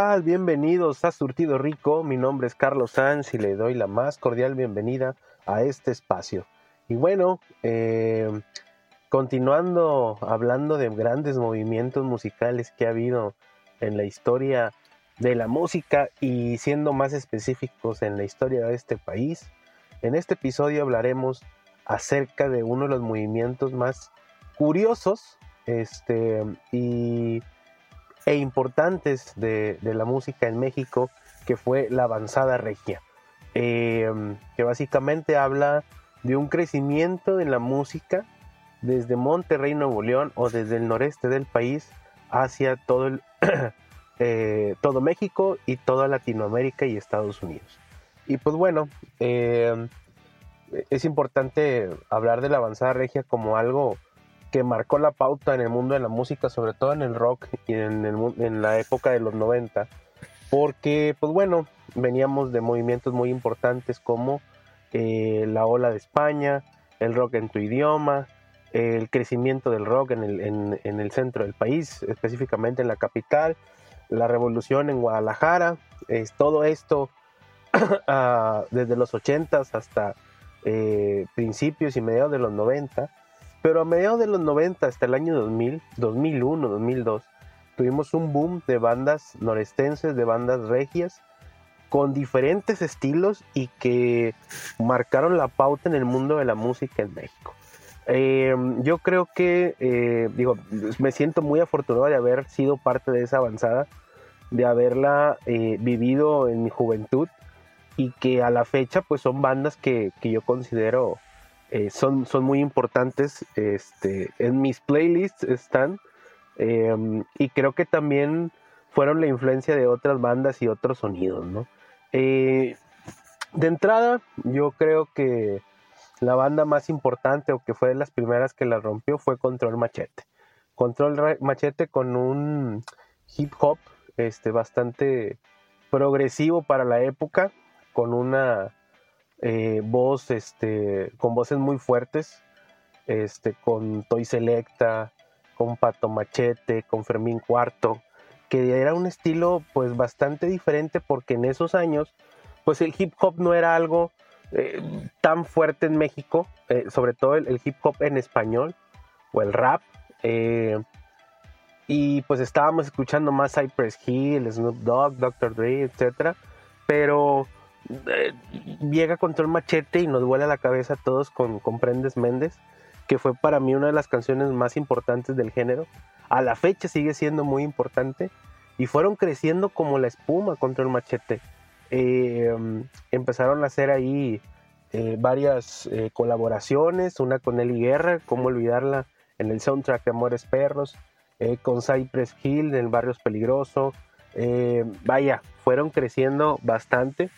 Tal? Bienvenidos a Surtido Rico. Mi nombre es Carlos Sanz y le doy la más cordial bienvenida a este espacio. Y bueno, eh, continuando hablando de grandes movimientos musicales que ha habido en la historia de la música y siendo más específicos en la historia de este país, en este episodio hablaremos acerca de uno de los movimientos más curiosos este, y e importantes de, la música en México, que fue la avanzada regia, em, que básicamente habla de un crecimiento en la música desde Monterrey, Nuevo León, o desde el noreste del país hacia todo, el, eh, todo México y toda Latinoamérica y Estados Unidos. Y pues bueno, em, es importante hablar de la avanzada regia como algo que marcó la pauta en el mundo de la música, sobre todo en el rock y en, en la época de los 90, porque, pues bueno, veníamos de movimientos muy importantes como eh, la ola de España, el rock en tu idioma, el crecimiento del rock en el, en, el centro del país, específicamente en la capital, la revolución en Guadalajara, es, todo esto ah, desde los 80 hasta eh, principios y mediados de los 90 pero a mediados de los 90 hasta el año 2000, 2001, 2002, tuvimos un boom de bandas norestenses, de bandas regias, con diferentes estilos y que marcaron la pauta en el mundo de la música en México. Eh, yo creo que, eh, digo, me siento muy afortunado de haber sido parte de esa avanzada, de haberla eh, vivido en mi juventud y que a la fecha pues son bandas que, que yo considero eh, son, son muy importantes. Este, en mis playlists están. Em, y creo que también fueron la influencia de otras bandas y otros sonidos, eh, de entrada, yo creo que la banda más importante o que fue de las primeras que la rompió fue Control Machete. Control Machete con un hip hop este, bastante progresivo para la época, con una eh, voz, este, con voces muy fuertes, este, con Toy Selecta, con Pato Machete, con Fermín Cuarto, que era un estilo pues bastante diferente porque en esos años pues el hip hop no era algo eh, tan fuerte en México, eh, sobre todo el, hip hop en español o el rap. y pues estábamos escuchando más Cypress Hill, Snoop Dogg, Dr. Dre, etc. Pero eh, llega contra el machete y nos vuela la cabeza a todos con Comprendes Méndez, que fue para mí una de las canciones más importantes del género. A la fecha sigue siendo muy importante y fueron creciendo como la espuma contra el machete. Eh, empezaron a hacer ahí eh, varias colaboraciones, una con Eli Guerra, cómo olvidarla, en el soundtrack de Amores Perros, con Cypress Hill en Barrios Peligroso. vaya, fueron creciendo bastante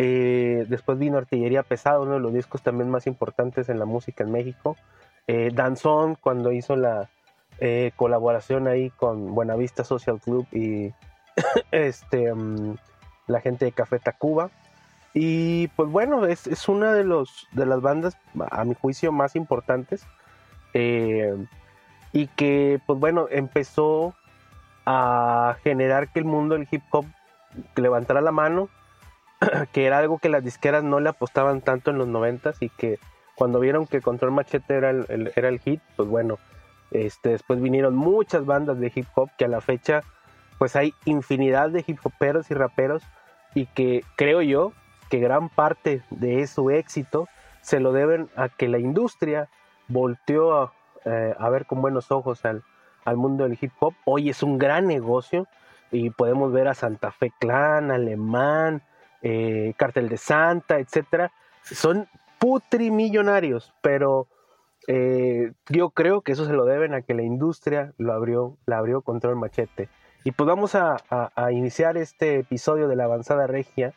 eh, después vino Artillería Pesada, uno de los discos también más importantes en la música en México. Eh, Danzón, cuando hizo la eh, colaboración ahí con Buenavista Social Club y este, mm, la gente de Café Tacuba. Y pues bueno, es, es, una de, los, de las bandas, a mi juicio, más importantes. y que, pues bueno, empezó a generar que el mundo del hip hop levantara la mano que era algo que las disqueras no le apostaban tanto en los noventas y que cuando vieron que Control Machete era el, era el hit, pues bueno, este, después vinieron muchas bandas de hip hop que a la fecha pues hay infinidad de hip hoperos y raperos y que creo yo que gran parte de su éxito se lo deben a que la industria volteó a, eh, ver con buenos ojos al, al, mundo del hip hop. Hoy es un gran negocio y podemos ver a Santa Fe Clan, Alemán, eh, Cartel de Santa, etcétera, son putrimillonarios, pero eh, yo creo que eso se lo deben a que la industria lo abrió, la abrió contra el machete. Y pues vamos a, iniciar este episodio de la avanzada regia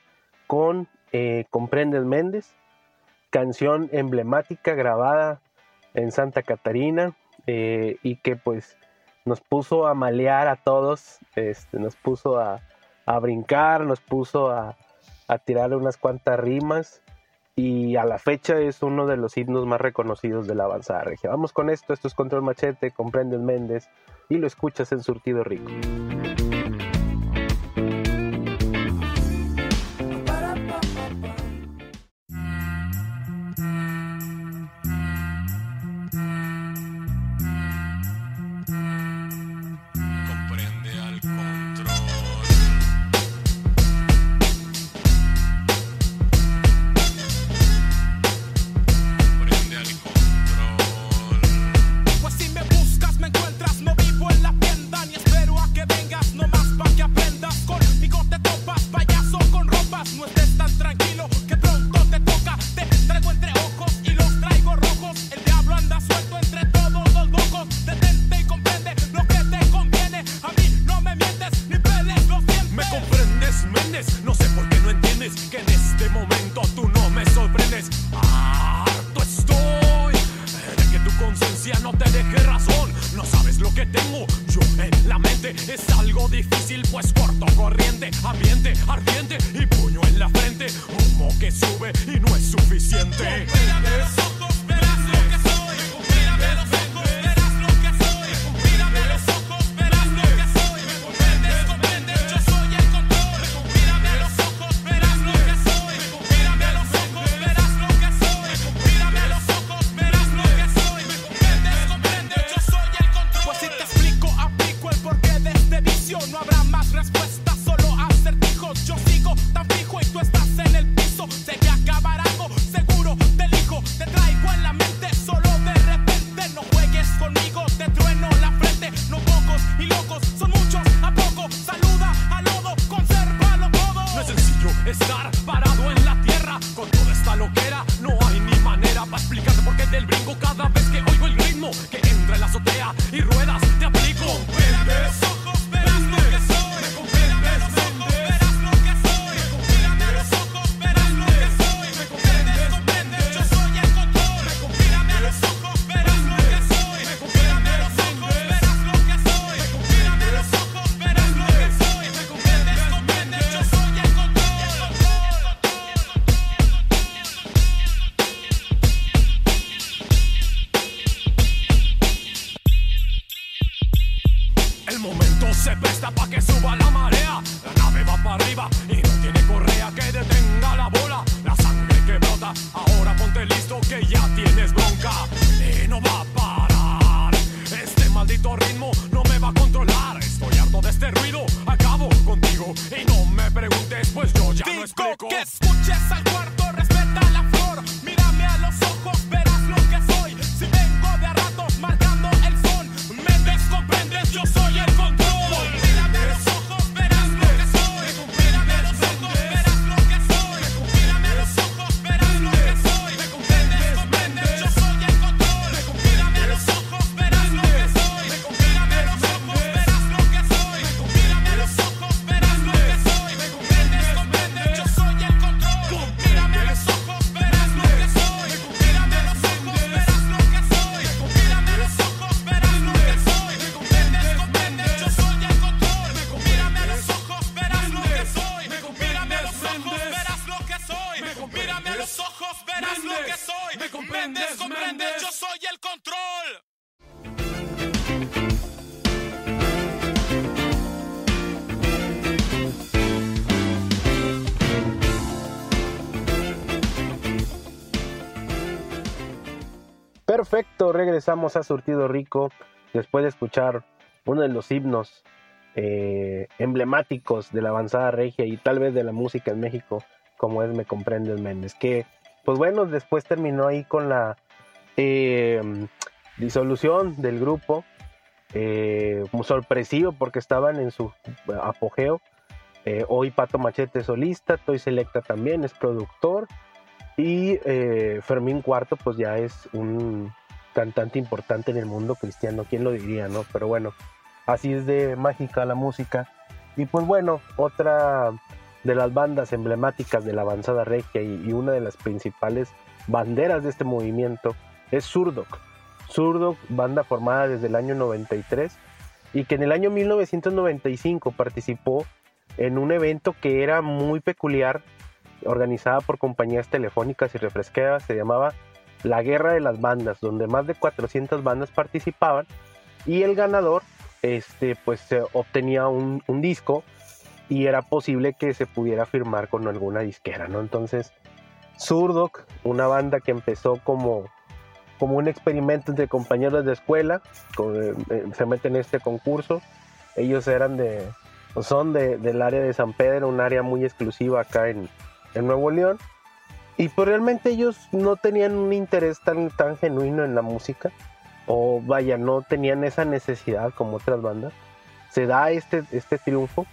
con eh, Comprendes Méndez, canción emblemática grabada en Santa Catarina eh, y que pues nos puso a malear a todos, este, nos puso a, brincar, nos puso a, a tirar unas cuantas rimas y a la fecha es uno de los himnos más reconocidos de la avanzada regia. Vamos con esto, esto es Control Machete, Comprendes Méndez y lo escuchas en Surtido Rico. Regresamos a Surtido Rico después de escuchar uno de los himnos eh, emblemáticos de la avanzada regia y tal vez de la música en México, como es Me Comprendes Méndez, que pues bueno, después terminó ahí con la eh, disolución del grupo, eh, muy sorpresivo porque estaban en su apogeo. hoy Pato Machete solista, Toy Selecta también es productor y Fermín Cuarto, pues ya es un cantante importante en el mundo cristiano, ¿quién lo diría, no? Pero bueno, así es de mágica la música. Y pues bueno, otra de las bandas emblemáticas de la avanzada regia y, una de las principales banderas de este movimiento es Surdoc. Surdoc, banda formada desde el año 93 y que en el año 1995 participó en un evento que era muy peculiar, organizada por compañías telefónicas y refresqueras, se llamaba La Guerra de las Bandas, donde más de 400 bandas participaban y el ganador este, pues obtenía un, disco y era posible que se pudiera firmar con alguna disquera, ¿no? Entonces, Surdoc, una banda que empezó como, como un experimento entre compañeros de escuela, eh, eh, se meten en este concurso. Ellos eran de, son del área de San Pedro, un área muy exclusiva acá en Nuevo León. Y pues realmente ellos no tenían un interés tan, tan genuino en la música, o vaya, no tenían esa necesidad como otras bandas. Se da este, este triunfo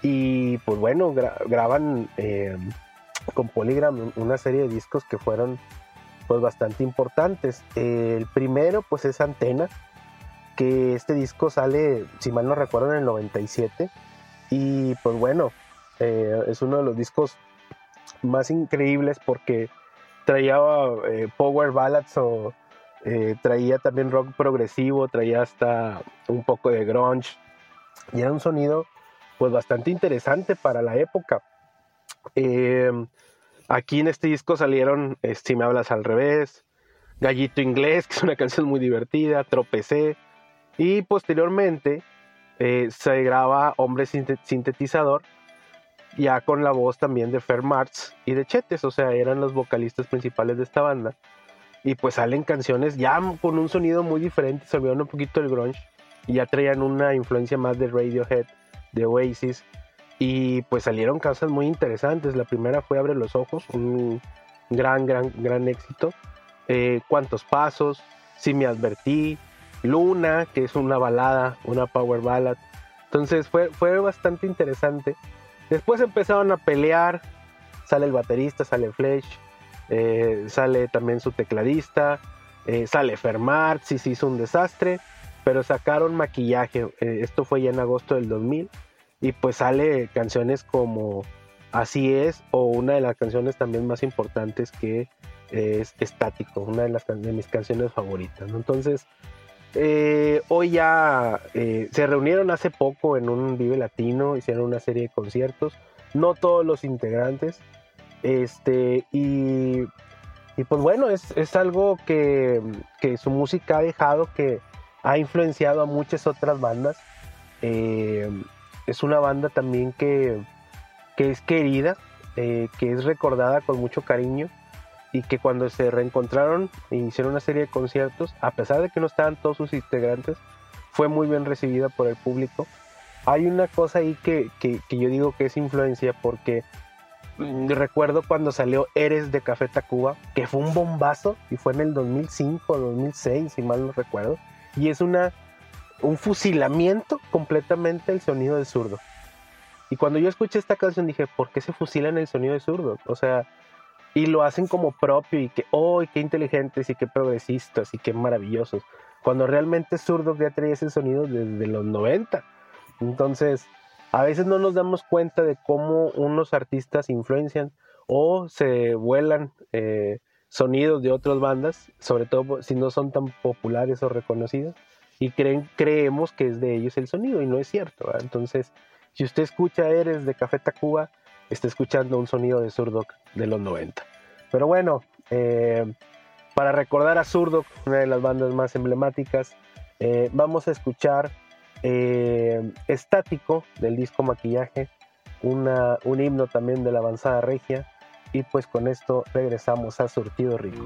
y pues bueno, graban eh, con Polygram una serie de discos que fueron pues bastante importantes. el primero pues es Antena, que este disco sale, si mal no recuerdo, en el 97. Y pues bueno, eh, es uno de los discos más increíbles porque traía eh, power ballads o traía también rock progresivo, traía hasta un poco de grunge. Y era un sonido pues bastante interesante para la época. Em, aquí en este disco salieron eh, Si me hablas al revés, Gallito Inglés, que es una canción muy divertida, Tropecé, y posteriormente eh, se graba Hombre Sintetizador, ya con la voz también de Fer Marx y de Chetes, o sea, eran los vocalistas principales de esta banda. Y pues salen canciones ya con un sonido muy diferente, se olvidaron un poquito el grunge y ya traían una influencia más de Radiohead de Oasis. Y pues salieron cosas muy interesantes. La primera fue Abre los Ojos, un gran, gran, gran éxito. Eh, Cuántos Pasos, Si Me Advertí, Luna, que es una balada, una power ballad. Entonces fue, fue bastante interesante. Después empezaron a pelear. Sale el baterista, sale Flesh, eh, sale también su tecladista, eh, sale Fermar, si se hizo un desastre pero sacaron maquillaje. Eh, esto fue ya en agosto del 2000 y pues sale canciones como Así es o una de las canciones también más importantes que es Estático, una de, las, de mis canciones favoritas. Entonces, eh, hoy ya eh, se reunieron hace poco en un Vive Latino, hicieron una serie de conciertos, no todos los integrantes, este, y, y pues bueno, es, es algo que, que su música ha dejado que ha influenciado a muchas otras bandas. Eh, es una banda también que, es querida, que es recordada con mucho cariño y que cuando se reencontraron e hicieron una serie de conciertos, a pesar de que no estaban todos sus integrantes, fue muy bien recibida por el público. Hay una cosa ahí que, que yo digo que es influencia porque mm, recuerdo cuando salió Eres de Café Tacuba, que fue un bombazo y fue en el 2005 o 2006, si mal no recuerdo y es una, un fusilamiento completamente el sonido de zurdo. Y cuando yo escuché esta canción dije, ¿por qué se fusilan el sonido de zurdo? O sea, y lo hacen como propio y que, ¡oh, qué inteligentes y qué progresistas y qué maravillosos! Cuando realmente zurdo ya traía ese sonido desde los 90. Entonces, a veces no nos damos cuenta de cómo unos artistas influencian o se vuelan eh, sonidos de otras bandas, sobre todo si no son tan populares o reconocidos, y creemos que es de ellos el sonido, y no es cierto. Entonces, si usted escucha Eres de Café Tacuba, está escuchando un sonido de Surdoc de los 90. Pero bueno, eh, para recordar a Surdoc, una de las bandas más emblemáticas, eh, vamos a escuchar eh, Estático del disco Maquillaje, un himno también de la avanzada regia, y pues con esto regresamos a Surtido Rico.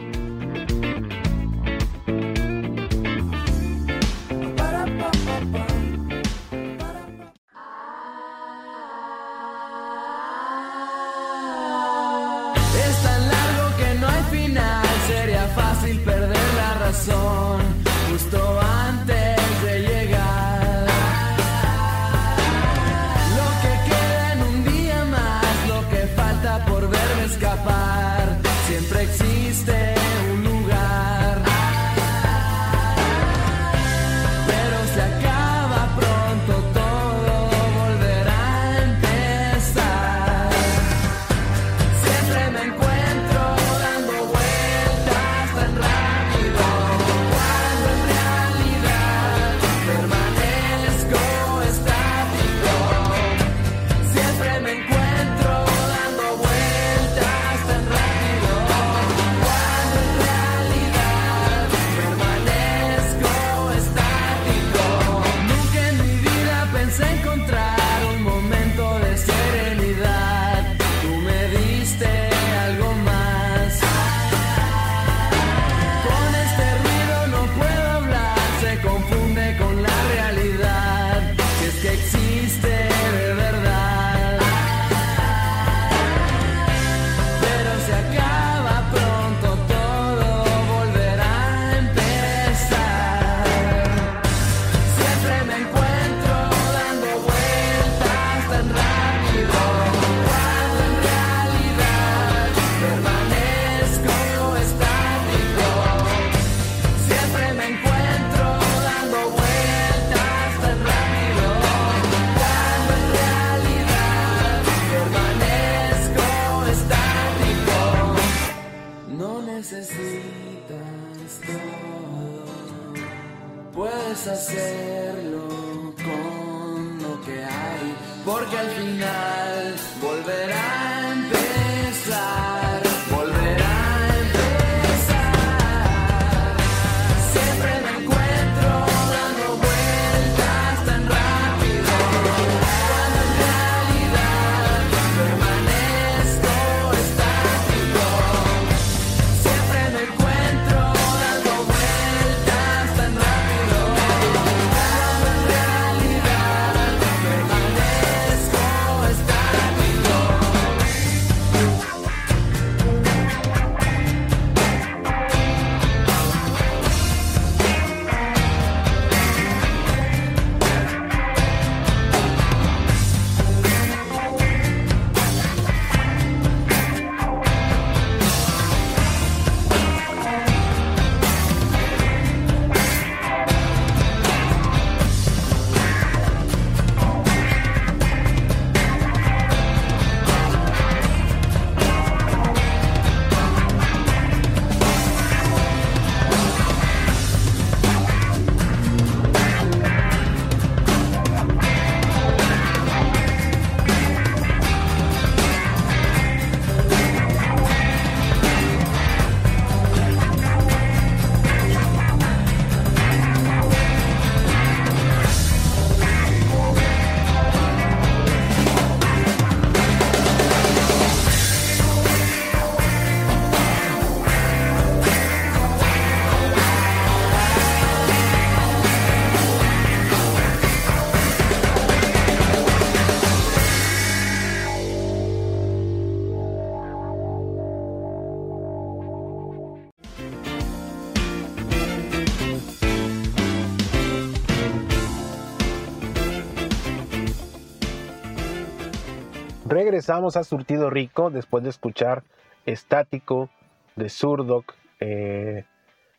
Regresamos a Surtido Rico después de escuchar Estático de Surdoc eh,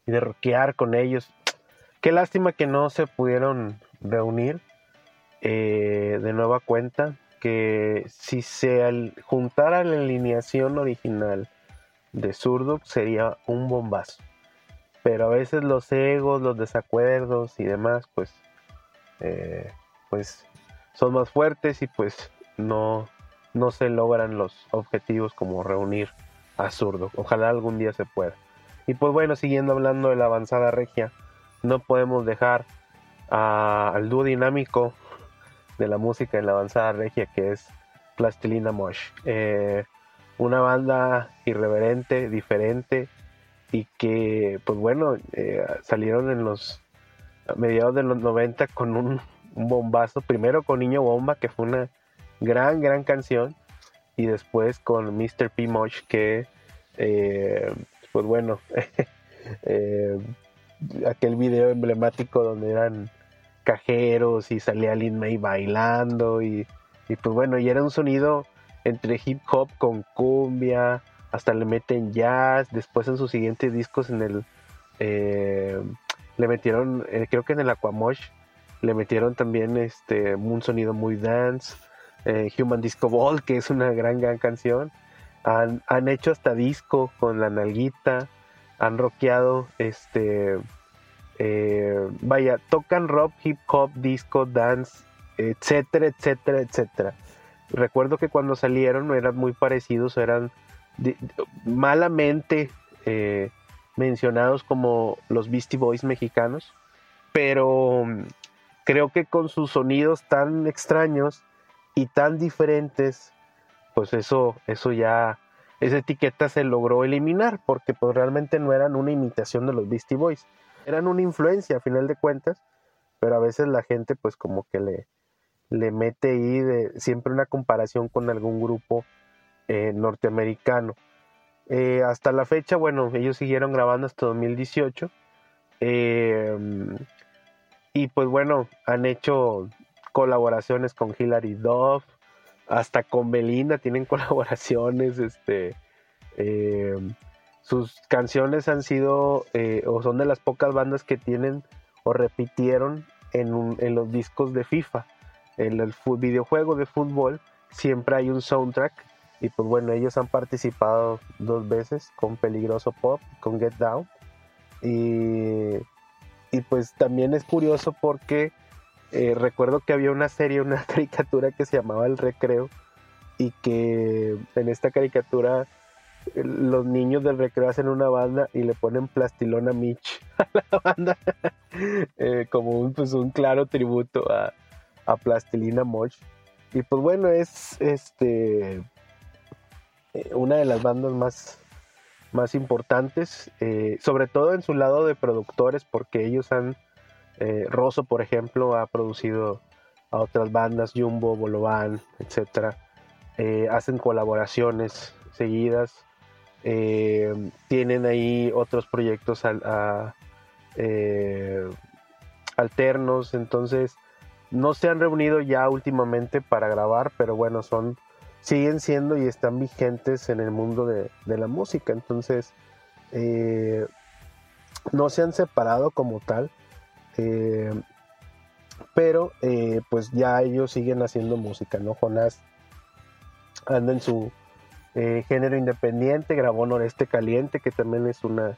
y de rockear con ellos. Qué lástima que no se pudieron reunir eh, de nueva cuenta. Que si se juntara la alineación original de Surdoc sería un bombazo. Pero a veces los egos, los desacuerdos y demás, pues, eh, pues son más fuertes y pues no, no se logran los objetivos como reunir a Zurdo. Ojalá algún día se pueda. Y pues bueno, siguiendo hablando de la avanzada regia, no podemos dejar al dúo dinámico de la música en la avanzada regia que es Plastilina Mosh. Eh, una banda irreverente, diferente y que pues bueno, eh, salieron en los mediados de los 90 con un bombazo, primero con Niño Bomba, que fue una gran, gran canción, y después con Mr. P. Mosh, que, eh, pues bueno, eh, aquel video emblemático donde eran cajeros y salía Lin May bailando, y, y pues bueno, y era un sonido entre hip hop con cumbia, hasta le meten jazz, después en sus siguientes discos en el... eh, le metieron, eh, creo que en el Aquamosh, le metieron también este un sonido muy dance, eh, Human Disco Ball, que es una gran, gran canción. Han, han hecho hasta disco con la nalguita, han rockeado, este, eh, vaya, tocan rock, hip hop, disco, dance, etcétera, etcétera, etcétera. Recuerdo que cuando salieron eran muy parecidos, eran malamente eh, mencionados como los Beastie Boys mexicanos, pero mm, creo que con sus sonidos tan extraños y tan diferentes, pues eso, eso ya, esa etiqueta se logró eliminar, porque pues realmente no eran una imitación de los Beastie Boys, eran una influencia a final de cuentas, pero a veces la gente pues como que le, le mete ahí de, siempre una comparación con algún grupo eh, norteamericano. Eh, hasta la fecha, bueno, ellos siguieron grabando hasta 2018. eh, y pues bueno, han hecho colaboraciones con Hilary Duff, hasta con Belinda tienen colaboraciones. Este, eh, sus canciones han sido, eh, o son de las pocas bandas que tienen o repitieron en, en los discos de FIFA. En el videojuego de fútbol siempre hay un soundtrack Y pues bueno, ellos han participado dos veces con Peligroso Pop, con Get Down. Y, y pues también es curioso porque eh, recuerdo que había una serie, una caricatura que se llamaba El Recreo y que en esta caricatura eh, los niños del recreo hacen una banda y le ponen plastilona Mitch a la banda. Eh, como un, pues un claro tributo a, Plastilina Moch y pues bueno es este una de las bandas más más importantes sobre todo en su lado de productores porque ellos han eh, Rosso, por ejemplo, ha producido a otras bandas, Jumbo, Bolovan, etc. Eh, hacen colaboraciones seguidas. Eh, tienen ahí otros proyectos alternos. Entonces, no se han reunido ya últimamente para grabar, pero bueno, son siguen siendo y están vigentes en el mundo de, de la música. Entonces, no se han separado como tal eh, pero eh, pues ya ellos siguen haciendo música, ¿no? Jonás anda en su eh, género independiente, grabó Noreste Caliente, que también es una,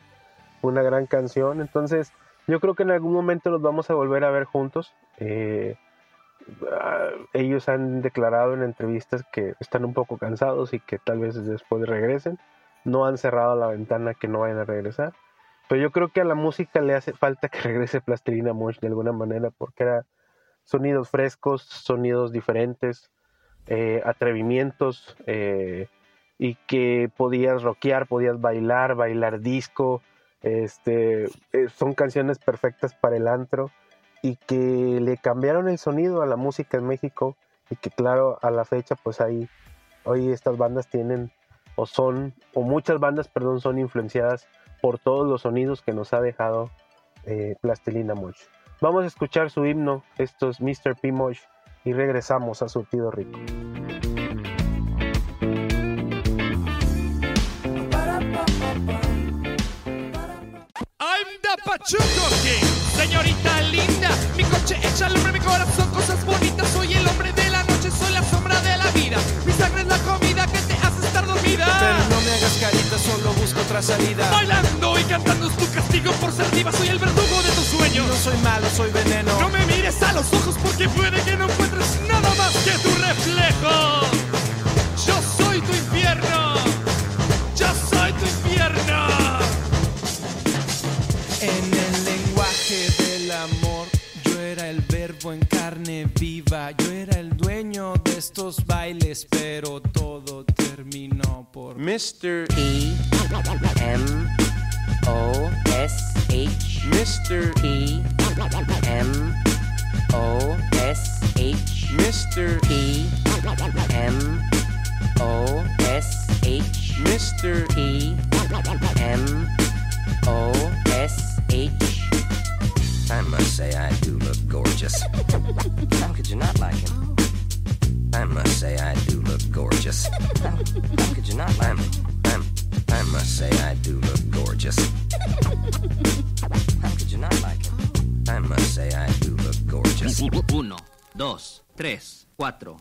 una gran canción. Entonces, yo creo que en algún momento los vamos a volver a ver juntos. Ah, ellos han declarado en entrevistas que están un poco cansados y que tal vez después regresen. No han cerrado la ventana que no vayan a regresar. Pero yo creo que a la música le hace falta que regrese Plastilina Mosh de alguna manera, porque era sonidos frescos, sonidos diferentes, eh, atrevimientos, eh, y que podías rockear, podías bailar, bailar disco. Este, eh, son canciones perfectas para el antro y que le cambiaron el sonido a la música en México y que claro a la fecha pues ahí hoy estas bandas tienen o son o muchas bandas perdón son influenciadas por todos los sonidos que nos ha dejado eh, Plastilina Mosh. Vamos a escuchar su himno, esto es Mr. P. Mosh, y regresamos a Surtido Rico. I'm Pachuco King, señorita linda, mi coche echa al hombre mi corazón, cosas bonitas, soy el hombre de otra salida. Bailando y cantando es tu castigo por ser diva, soy el verdugo de tus sueños. No soy malo, soy veneno. No me mires a los ojos porque puede que no encuentres nada más que tu reflejo. Yo soy tu infierno. Yo soy tu infierno. En el lenguaje del amor, yo era el verbo en carne viva. Yo era el dueño de estos bailes, pero todo terminó por Mr. P M O S H Mr. P M O S H Mr. P M O S H Mr. P M O S H I must say I do look gorgeous. How could you not like him? I must say I do look gorgeous. How, could you not him? I'm, I must say I do look gorgeous. How could you not like him? I must say I do look gorgeous. Uno, dos, tres, cuatro.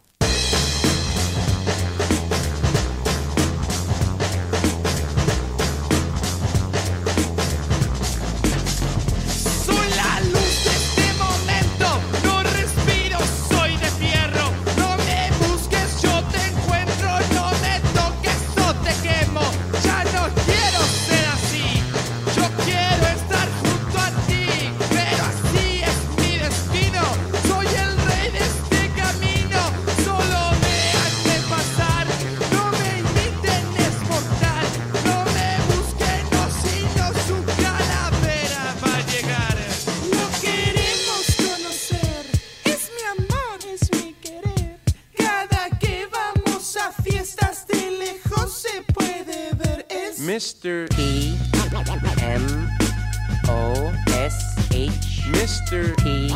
Mr. P M O S H Mr. P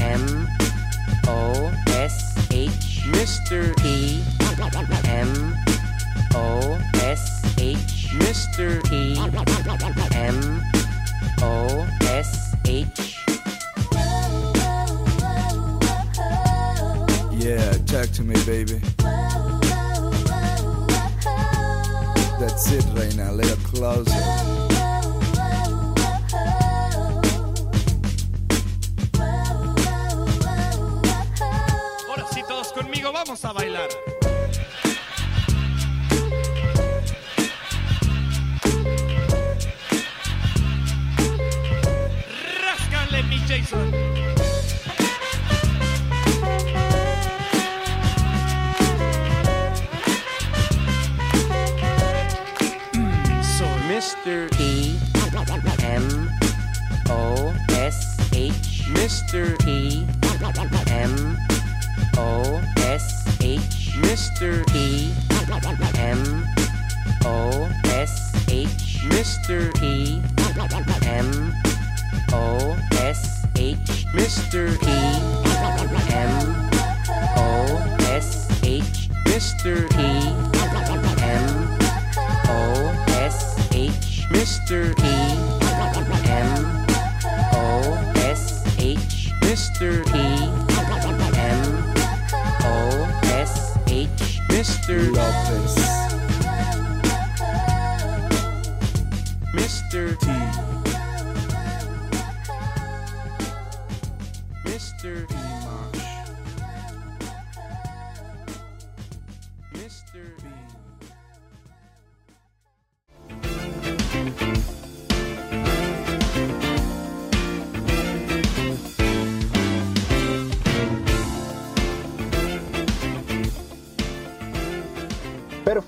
M O S H Mr. P M O S H Mr. P M O S H Yeah, talk to me, baby. That's it, Reina. Let her close it. vamos a bailar. Ráscale, mi Jason. Mr. P M O S H Mr. P M O S H Mr. P M O S H Mr. P M O S H Mr. P M O S H Mr. P M O S H Mr. P M O S H Mr. P M O S H Mr. Lopez. Mr. T. Mr.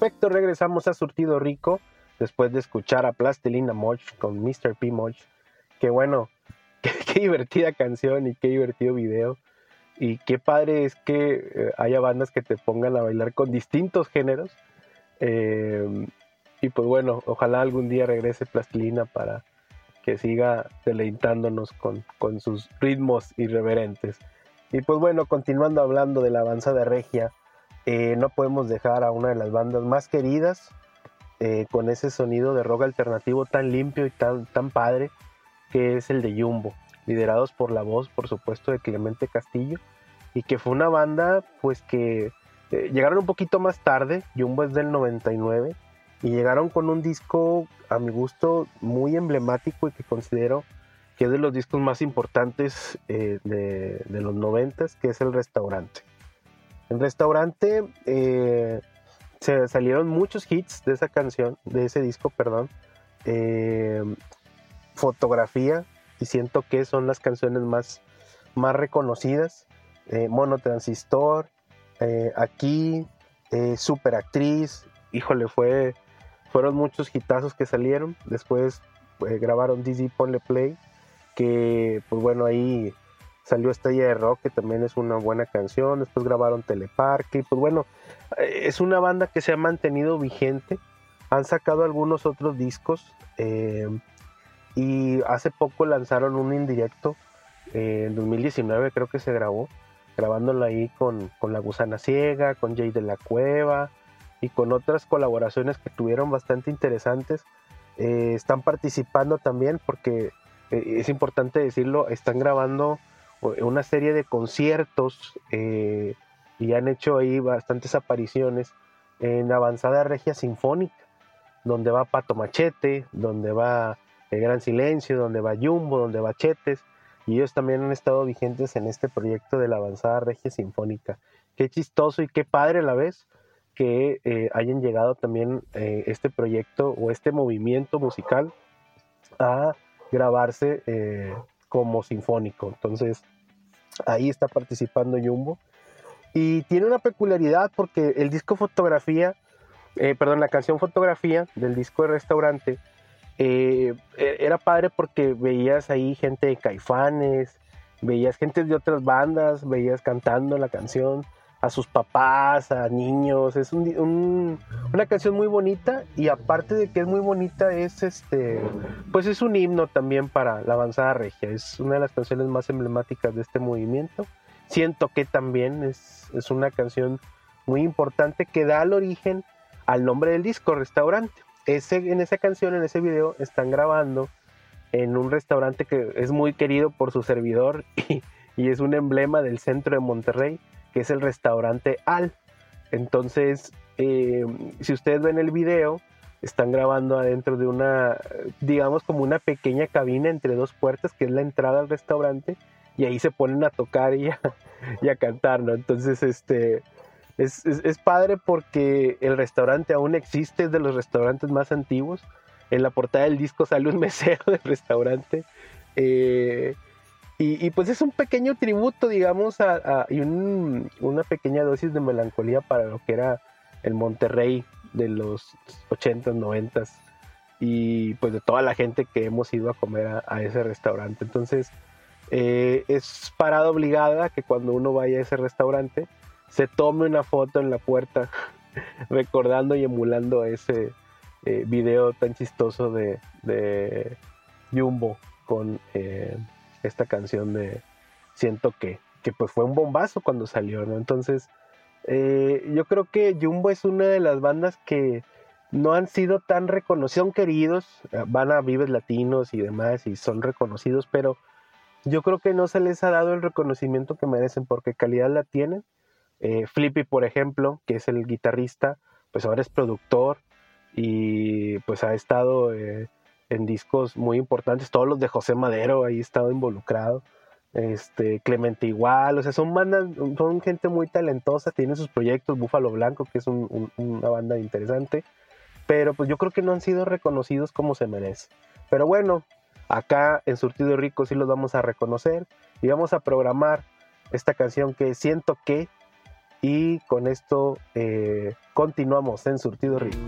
Perfecto, regresamos a Surtido Rico después de escuchar a Plastilina Moch con Mr. P. Moch. Que bueno, qué, divertida canción y qué divertido video. Y qué padre es que eh, haya bandas que te pongan a bailar con distintos géneros. Eh, y pues bueno, ojalá algún día regrese Plastilina para que siga deleitándonos con, con sus ritmos irreverentes. Y pues bueno, continuando hablando de la avanzada regia, eh, no podemos dejar a una de las bandas más queridas eh, con ese sonido de rock alternativo tan limpio y tan, tan padre que es el de Jumbo, liderados por la voz, por supuesto, de Clemente Castillo, y que fue una banda pues que eh, llegaron un poquito más tarde, Jumbo es del 99, y llegaron con un disco a mi gusto muy emblemático y que considero que es de los discos más importantes de, de los 90, que es El Restaurante. El restaurante eh, se salieron muchos hits de esa canción, de ese disco, perdón. Eh, fotografía, y siento que son las canciones más, más reconocidas. Eh, Mono Transistor, eh, aquí, eh, Super Actriz, híjole, fue, fueron muchos hitazos que salieron. Después grabaron Dizzy Ponle Play, que pues bueno, ahí salió Estrella de Rock, que también es una buena canción. Después grabaron Teleparque, y pues bueno, eh, es una banda que se ha mantenido vigente. Han sacado algunos otros discos eh, y hace poco lanzaron un indirecto eh, en 2019, creo que se grabó, grabándolo ahí con, con La Gusana Ciega, con Jay de la Cueva y con otras colaboraciones que tuvieron bastante interesantes. Eh, están participando también porque es importante decirlo, están grabando una serie de conciertos eh, y han hecho ahí bastantes apariciones en Avanzada Regia Sinfónica, donde va Pato Machete, donde va El Gran Silencio, donde va Jumbo, donde va Chetes, y ellos también han estado vigentes en este proyecto de la Avanzada Regia Sinfónica. Qué chistoso y qué padre a la vez que eh, hayan llegado también eh, este proyecto o este movimiento musical a grabarse como sinfónico. Entonces, ahí está participando Jumbo. Y tiene una peculiaridad porque el disco fotografía, eh, perdón, la canción fotografía del disco de restaurante, eh, e- era padre porque veías ahí gente de caifanes, veías gente de otras bandas, veías cantando la canción a sus papás, a niños, es un una canción muy bonita y aparte de que es muy bonita es este, pues es un himno también para la avanzada regia, es una de las canciones más emblemáticas de este movimiento. Siento que también es, es una canción muy importante que da el origen al nombre del disco, Restaurante. Ese, en esa canción, en ese video, están grabando en un restaurante que es muy querido por su servidor y, y es un emblema del centro de Monterrey, que es el restaurante Al. Entonces, eh, si ustedes ven el video, están grabando adentro de una, digamos como una pequeña cabina entre dos puertas, que es la entrada al restaurante, y ahí se ponen a tocar y a, cantar, ¿no? Entonces, este, es, es- es padre porque el restaurante aún existe, es de los restaurantes más antiguos. En la portada del disco sale un mesero del restaurante. eh, y, y pues es un pequeño tributo, digamos, a, y un- una pequeña dosis de melancolía para lo que era el Monterrey de los 80s, 90s y pues de toda la gente que hemos ido a comer a, a ese restaurante. Entonces, eh, es parada obligada que cuando uno vaya a ese restaurante se tome una foto en la puerta recordando y emulando ese eh, video tan chistoso de, de Jumbo con eh, esta canción de Siento que, que pues fue un bombazo cuando salió, ¿no? Entonces, eh, yo creo que Jumbo es una de las bandas que no han sido tan reconocidos, queridos, eh, van a Vives Latinos y demás y son reconocidos, pero yo creo que no se les ha dado el reconocimiento que merecen porque calidad la tienen. Eh, Flippy, por ejemplo, que es el guitarrista, pues ahora es productor y pues ha estado eh, en discos muy importantes, todos los de José Madero ahí estado involucrado. Este, Clemente igual, o sea, son bandas, son gente muy talentosa, tienen sus proyectos, Búfalo Blanco, que es un- un- una banda interesante, pero pues yo creo que no han sido reconocidos como se merece. Pero bueno, acá en Surtido Rico sí los vamos a reconocer y vamos a programar esta canción que siento que y con esto eh, continuamos en Surtido Rico.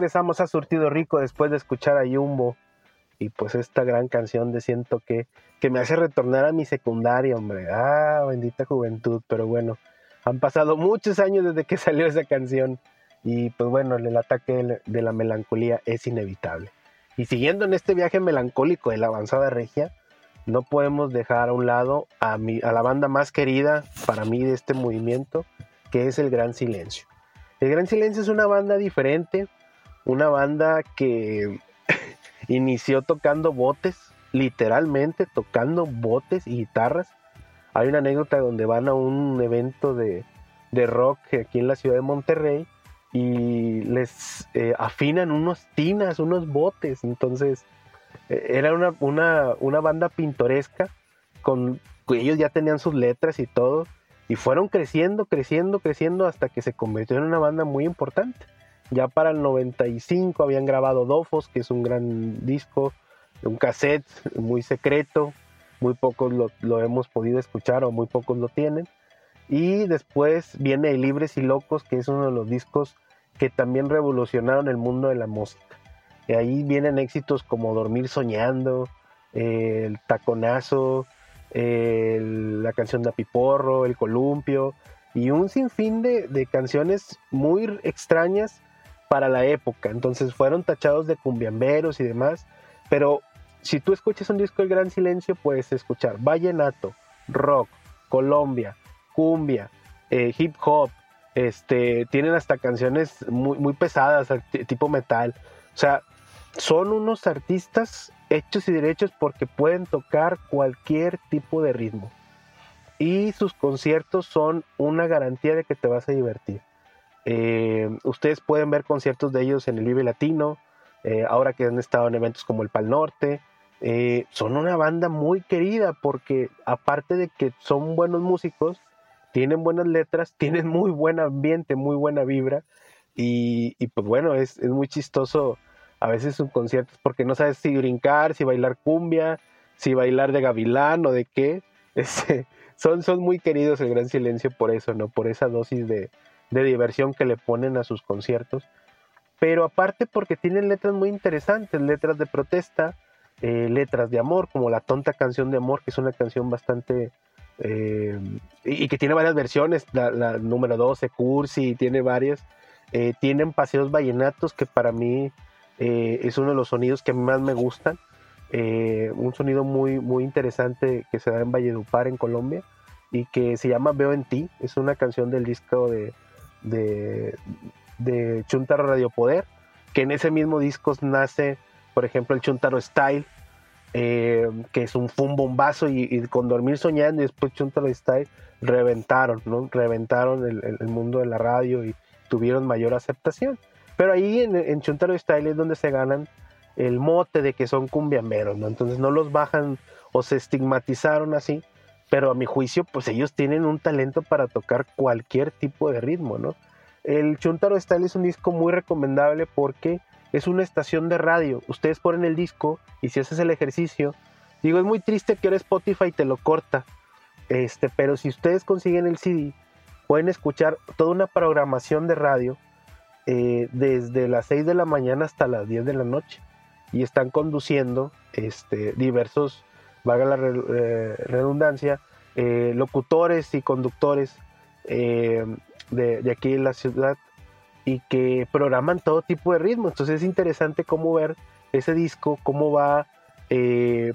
Regresamos a Surtido Rico después de escuchar a Jumbo. Y pues esta gran canción de Siento que, que me hace retornar a mi secundaria, hombre. Ah, bendita juventud. Pero bueno, han pasado muchos años desde que salió esa canción. Y pues bueno, el ataque de la melancolía es inevitable. Y siguiendo en este viaje melancólico de la avanzada regia, no podemos dejar a un lado a, mi, a la banda más querida para mí de este movimiento, que es el Gran Silencio. El Gran Silencio es una banda diferente, una banda que inició tocando botes, literalmente tocando botes y guitarras. Hay una anécdota donde van a un evento de, de rock aquí en la ciudad de Monterrey y les eh, afinan unos tinas, unos botes. Entonces, eh, era una, una, una banda pintoresca, con ellos ya tenían sus letras y todo, y fueron creciendo, creciendo, creciendo hasta que se convirtió en una banda muy importante. Ya para el 95 habían grabado Dofos, que es un gran disco, un cassette muy secreto, muy pocos lo, lo hemos podido escuchar o muy pocos lo tienen. Y después viene Libres y Locos, que es uno de los discos que también revolucionaron el mundo de la música. Y ahí vienen éxitos como Dormir Soñando, eh, El Taconazo, el- la canción de Apiporro, El Columpio, y un sinfín de, de canciones muy extrañas para la época. Entonces fueron tachados de cumbiamberos y demás, pero si tú escuchas un disco del Gran Silencio, puedes escuchar vallenato, rock, Colombia, cumbia, eh, hip hop, este, tienen hasta canciones muy, muy pesadas, tipo metal. O sea, son unos artistas hechos y derechos porque pueden tocar cualquier tipo de ritmo. Y sus conciertos son una garantía de que te vas a divertir. Eh, ustedes pueden ver conciertos de ellos en el Vive Latino, eh, ahora que han estado en eventos como el Pal Norte. Eh, son una banda muy querida porque aparte de que son buenos músicos, tienen buenas letras, tienen muy buen ambiente, muy buena vibra. Y, pues bueno, es, muy chistoso a veces sus conciertos porque no sabes si brincar, si bailar cumbia, si bailar de gavilán o de qué. Son, son muy queridos el Gran Silencio por eso, ¿no? Por esa dosis de, de diversión que le ponen a sus conciertos. Pero aparte porque tienen letras muy interesantes, letras de protesta, eh, letras de amor, como la tonta canción de amor, que es una canción bastante... eh, y, que tiene varias versiones, la, número 12, Cursi, tiene varias. Eh, tienen paseos vallenatos que para mí es uno de los sonidos que más me gustan. Un sonido muy, muy interesante que se da en Valledupar, en Colombia, y que se llama Veo en ti. Es una canción del disco de, de, de Chuntaro Radio Poder, que en ese mismo disco nace, por ejemplo, el Chuntaro Style, eh, que es un, bombazo y, y con Dormir Soñando y después Chuntaro Style reventaron, ¿no? Reventaron el, el- mundo de la radio y tuvieron mayor aceptación. Pero ahí en, en Chuntaro Style es donde se ganan el mote de que son cumbiamberos, ¿no? Entonces no los bajan o se estigmatizaron así, pero a mi juicio, pues ellos tienen un talento para tocar cualquier tipo de ritmo, ¿no? El Chuntaro Style es un disco muy recomendable porque es una estación de radio. Ustedes ponen el disco y si haces el ejercicio, digo, es muy triste que ahora Spotify te lo corta, este, pero si ustedes consiguen el CD, pueden escuchar toda una programación de radio eh, desde las 6 de la mañana hasta las 10 de la noche y están conduciendo este, diversos, valga la eh, redundancia, eh, locutores y conductores eh, de, de aquí en la ciudad y que programan todo tipo de ritmos. Entonces es interesante cómo ver ese disco, cómo va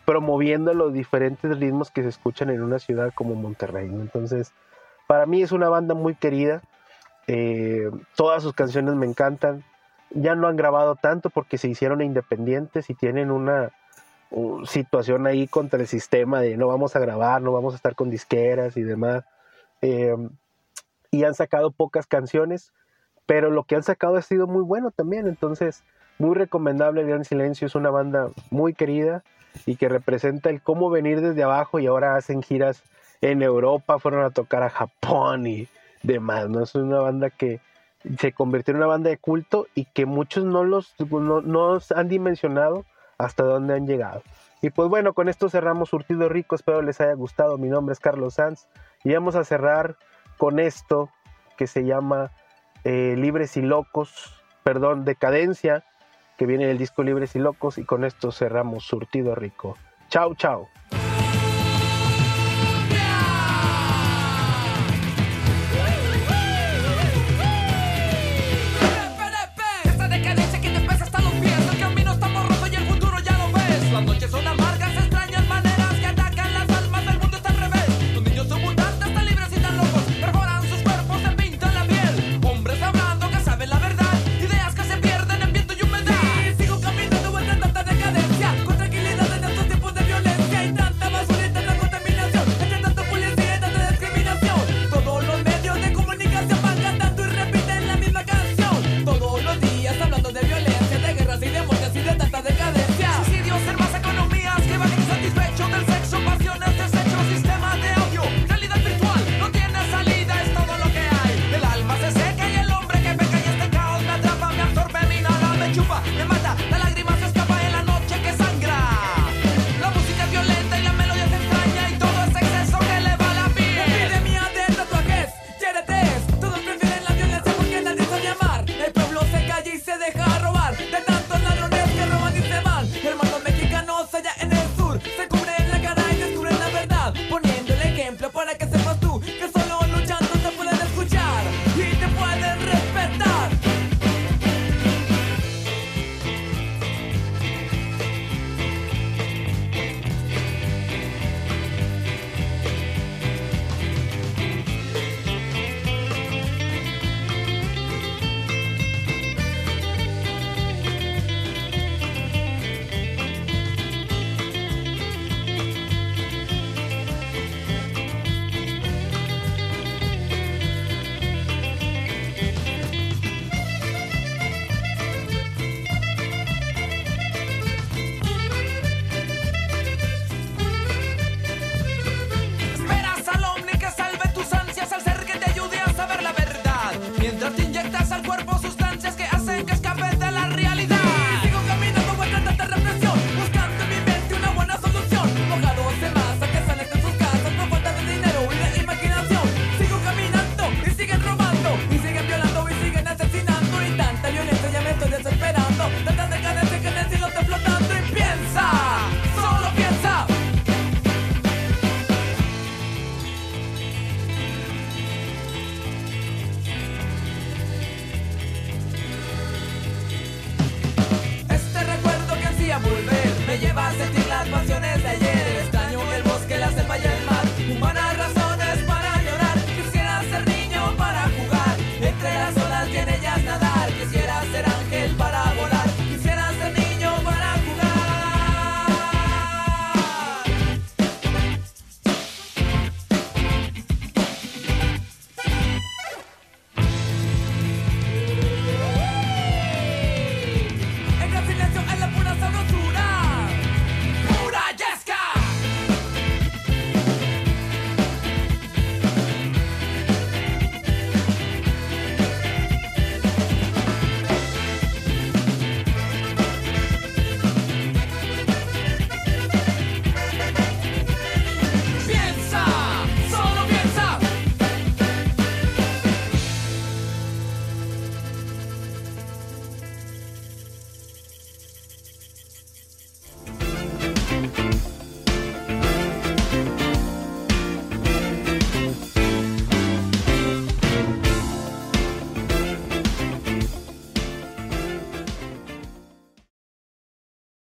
promoviendo los diferentes ritmos que se escuchan en una ciudad como Monterrey. Entonces, para mí es una banda muy querida. Todas sus canciones me encantan. Ya no han grabado tanto porque se hicieron independientes y tienen una situación ahí contra el sistema de no vamos a grabar, no vamos a estar con disqueras y demás. Eh, y han sacado pocas canciones, pero lo que han sacado ha sido muy bueno también. Entonces, muy recomendable Gran Silencio. Es una banda muy querida y que representa el cómo venir desde abajo y ahora hacen giras en Europa, fueron a tocar a Japón y demás. ¿no? Es una banda que se convirtió en una banda de culto y que muchos no los no, no han dimensionado hasta dónde han llegado. Y pues bueno, con esto cerramos Surtido Rico, espero les haya gustado. Mi nombre es Carlos Sanz y vamos a cerrar con esto que se llama eh, Libres y Locos perdón, Decadencia, que viene en el disco Libres y Locos, y con esto cerramos Surtido Rico. Chao, chao.